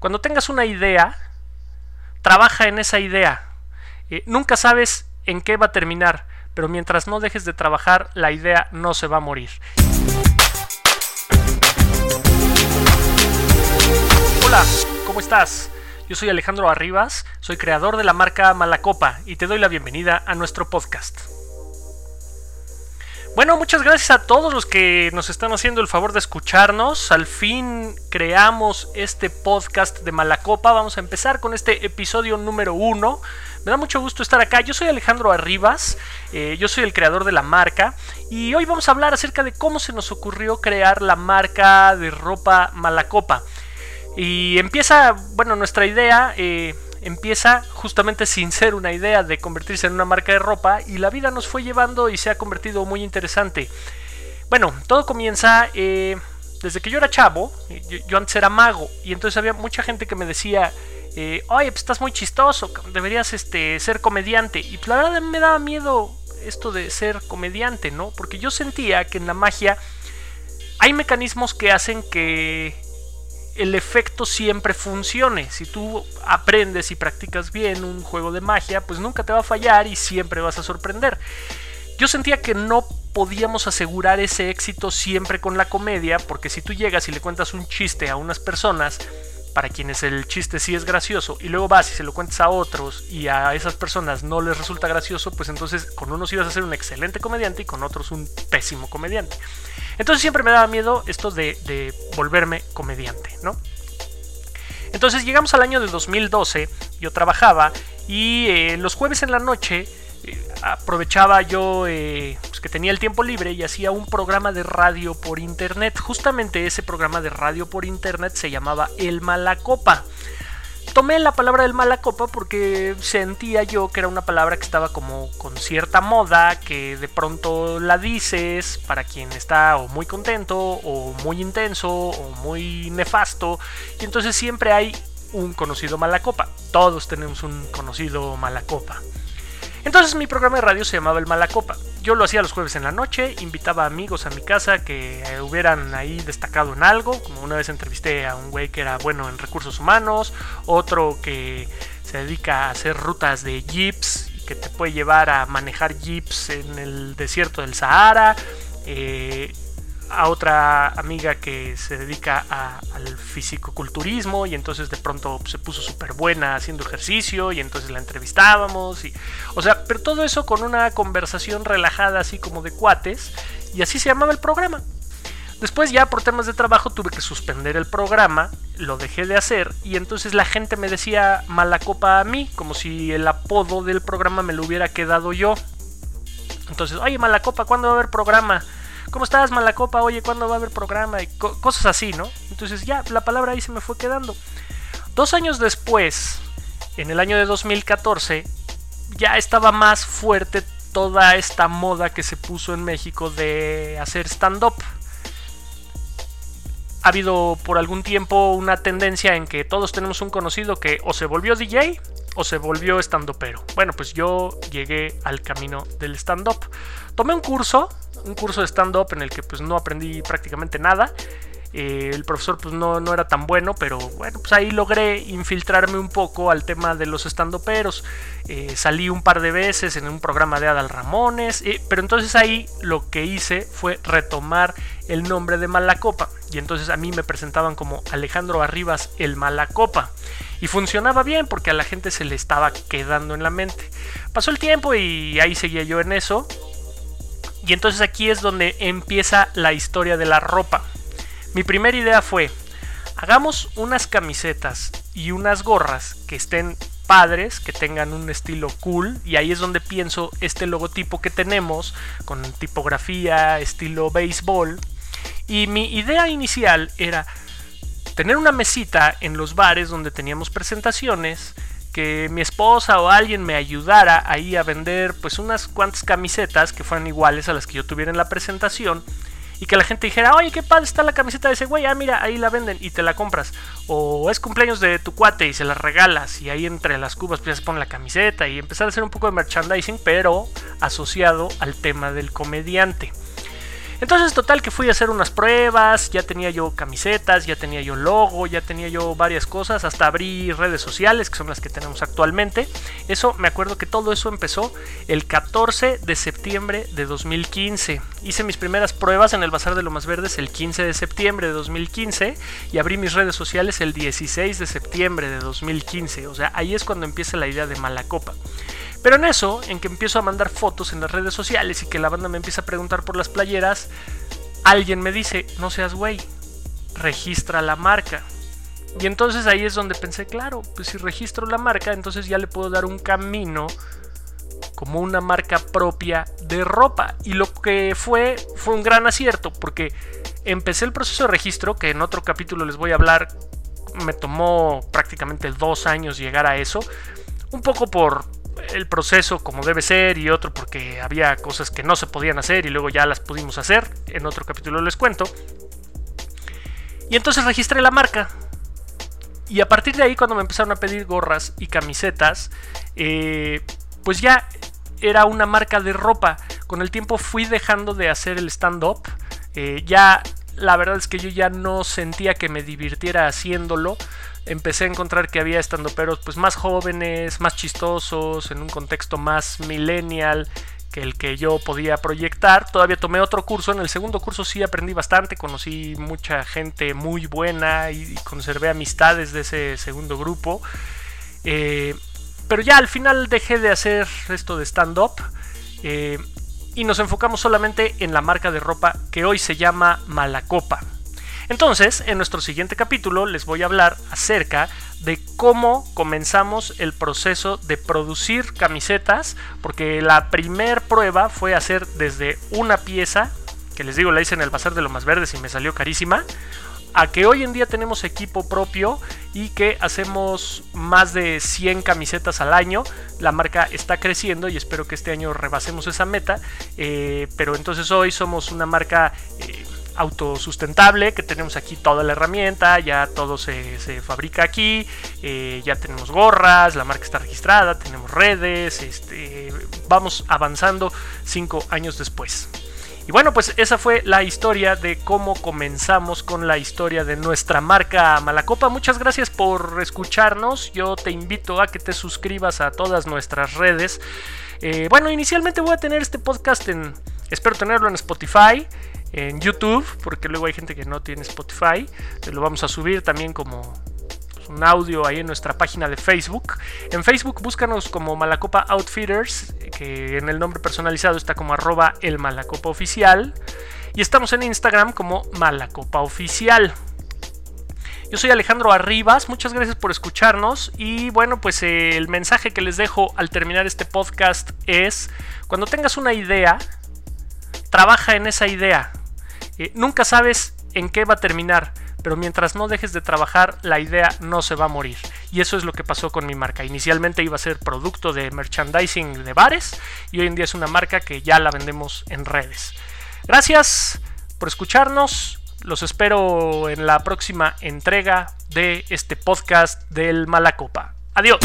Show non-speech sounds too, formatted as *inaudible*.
Cuando tengas una idea, trabaja en esa idea. Eh, nunca sabes en qué va a terminar, pero mientras no dejes de trabajar, la idea no se va a morir. Hola, ¿cómo estás? Yo soy Alejandro Arribas, soy creador de la marca Malacopa y te doy la bienvenida a nuestro podcast. Bueno, muchas gracias a todos los que nos están haciendo el favor de escucharnos. Al fin creamos este podcast de Malacopa. Vamos a empezar con este episodio número uno. Me da mucho gusto estar acá. Yo soy Alejandro Arribas, eh, yo soy el creador de la marca y hoy vamos a hablar acerca de cómo se nos ocurrió crear la marca de ropa Malacopa. Y empieza, bueno, nuestra idea... Eh, empieza justamente sin *laughs* ser una idea de convertirse en una marca de ropa y la vida nos fue llevando y se ha convertido muy interesante. Bueno, todo comienza eh, desde que yo era chavo, yo, antes era mago y entonces había mucha gente que me decía, eh, oye, pues estás muy chistoso, deberías este, ser comediante. Y pues la verdad me daba miedo esto de ser comediante, ¿no? Porque yo sentía que en la magia hay mecanismos que hacen que el efecto siempre funcione. Si tú aprendes y practicas bien un juego de magia, pues nunca te va a fallar y siempre vas a sorprender. Yo sentía que no podíamos asegurar ese éxito siempre con la comedia, porque si tú llegas y le cuentas un chiste a unas personas, para quienes el chiste sí es gracioso, y luego vas y se lo cuentas a otros y a esas personas no les resulta gracioso, pues entonces con unos ibas a ser un excelente comediante y con otros un pésimo comediante. Entonces siempre me daba miedo esto de, volverme comediante, ¿no? Entonces llegamos al año de 2012, yo trabajaba y eh, los jueves en la noche eh, aprovechaba yo eh, que tenía el tiempo libre y hacía un programa de radio por internet. Justamente ese programa de radio por internet se llamaba El Malacopa tomé la palabra del mala copa porque sentía yo que era una palabra que estaba como con cierta moda, que de pronto la dices para quien está o muy contento o muy intenso o muy nefasto y entonces siempre hay un conocido mala copa. Todos tenemos un conocido mala copa. Entonces mi programa de radio se llamaba El Malacopa. Yo lo hacía los jueves en la noche, invitaba amigos a mi casa que eh, hubieran ahí destacado en algo, como una vez entrevisté a un güey que era bueno en recursos humanos, otro que se dedica a hacer rutas de jeeps que te puede llevar a manejar jeeps en el desierto del Sahara. Eh, a otra amiga que se dedica al fisicoculturismo y entonces de pronto se puso súper buena haciendo ejercicio y entonces la entrevistábamos y o sea, pero todo eso con una conversación relajada así como de cuates y así se llamaba el programa. Después ya por temas de trabajo tuve que suspender el programa, lo dejé de hacer y entonces la gente me decía mala copa a mí, como si el apodo del programa me lo hubiera quedado yo. Entonces, oye, mala copa, ¿cuándo va a haber programa? ¿Cómo estás, Malacopa? Oye, ¿cuándo va a haber programa? Y cosas así, ¿no? Entonces ya, la palabra ahí se me fue quedando. Dos años después, en el año de 2014, ya estaba más fuerte toda esta moda que se puso en México de hacer stand-up. Ha habido por algún tiempo una tendencia en que todos tenemos un conocido que o se volvió DJ o se volvió stand-upero. Bueno, pues yo llegué al camino del stand-up. Tomé un curso un curso de stand-up en el que pues no aprendí prácticamente nada. Eh, el profesor pues no, no, era tan bueno, pero bueno, pues ahí logré infiltrarme un poco al tema de los estandoperos. Eh, salí un par de veces en un programa de Adal Ramones, eh, pero entonces ahí lo que hice fue retomar el nombre de Malacopa. Y entonces a mí me presentaban como Alejandro Arribas el Malacopa. Y funcionaba bien porque a la gente se le estaba quedando en la mente. Pasó el tiempo y ahí seguía yo en eso. Y entonces aquí es donde empieza la historia de la ropa. Mi primera idea fue, hagamos unas camisetas y unas gorras que estén padres, que tengan un estilo cool, y ahí es donde pienso este logotipo que tenemos, con tipografía, estilo béisbol. Y mi idea inicial era tener una mesita en los bares donde teníamos presentaciones, que mi esposa o alguien me ayudara ahí a vender pues unas cuantas camisetas que fueran iguales a las que yo tuviera en la presentación y que la gente dijera, oye, qué padre está la camiseta de ese güey, ah, mira, ahí la venden y te la compras. O es cumpleaños de tu cuate y se la regalas y ahí entre las cubas pues, se pone la camiseta y empezar a hacer un poco de merchandising, pero asociado al tema del comediante. Entonces, total que fui a hacer unas pruebas, ya tenía yo camisetas, ya tenía yo logo, ya tenía yo varias cosas, hasta abrí redes sociales, que son las que tenemos actualmente. Eso, me acuerdo que todo eso empezó el 14 de septiembre de 2015. Hice mis primeras pruebas en el Bazar de Lomas Verdes el 15 de septiembre de 2015 y abrí mis redes sociales el 16 de septiembre de 2015. O sea, ahí es cuando empieza la idea de Malacopa. Pero en eso, en que empiezo a mandar fotos en las redes sociales y que la banda me empieza a preguntar por las playeras, alguien me dice, no seas güey, registra la marca. Y entonces ahí es donde pensé, claro, pues si registro la marca, entonces ya le puedo dar un camino como una marca propia de ropa. Y lo que fue fue un gran acierto, porque empecé el proceso de registro, que en otro capítulo les voy a hablar, me tomó prácticamente dos años llegar a eso, un poco por el proceso como debe ser y otro porque había cosas que no se podían hacer y luego ya las pudimos hacer. En otro capítulo les cuento. Y entonces registré la marca. Y a partir de ahí, cuando me empezaron a pedir gorras y camisetas, eh, pues ya era una marca de ropa. Con el tiempo fui dejando de hacer el stand-up. Eh, ya la verdad es que yo ya no sentía que me divirtiera haciéndolo empecé a encontrar que había estandoperos pues más jóvenes, más chistosos, en un contexto más millennial que el que yo podía proyectar. Todavía tomé otro curso, en el segundo curso sí aprendí bastante, conocí mucha gente muy buena y, conservé amistades de ese segundo grupo. Eh, pero ya al final dejé de hacer esto de stand-up eh, y nos enfocamos solamente en la marca de ropa que hoy se llama Malacopa. Entonces, en nuestro siguiente capítulo les voy a hablar acerca de cómo comenzamos el proceso de producir camisetas, porque la primer prueba fue hacer desde una pieza, que les digo la hice en el Bazar de lo Más Verdes y me salió carísima, a que hoy en día tenemos equipo propio y que hacemos más de 100 camisetas al año. La marca está creciendo y espero que este año rebasemos esa meta. Eh, pero entonces hoy somos una marca eh, autosustentable, que tenemos aquí toda la herramienta, ya todo se, fabrica aquí, eh, ya tenemos gorras, la marca está registrada, tenemos redes, este, vamos avanzando cinco años después. Y bueno, pues esa fue la historia de cómo comenzamos con la historia de nuestra marca Malacopa. Muchas gracias por escucharnos. Yo te invito a que te suscribas a todas nuestras redes. Eh, bueno, inicialmente voy a tener este podcast en... Espero tenerlo en Spotify en YouTube, porque luego hay gente que no tiene Spotify. lo vamos a subir también como un audio ahí en nuestra página de Facebook. En Facebook búscanos como Malacopa Outfitters, que en el nombre personalizado está como arroba el Malacopa Oficial. Y estamos en Instagram como Malacopa Oficial. Yo soy Alejandro Arribas, muchas gracias por escucharnos y bueno, pues eh, el mensaje que les dejo al terminar este podcast es, cuando tengas una idea, trabaja en esa idea, eh, nunca sabes en qué va a terminar, pero mientras no dejes de trabajar, la idea no se va a morir. Y eso es lo que pasó con mi marca. Inicialmente iba a ser producto de merchandising de bares y hoy en día es una marca que ya la vendemos en redes. Gracias por escucharnos. Los espero en la próxima entrega de este podcast del Malacopa. Adiós.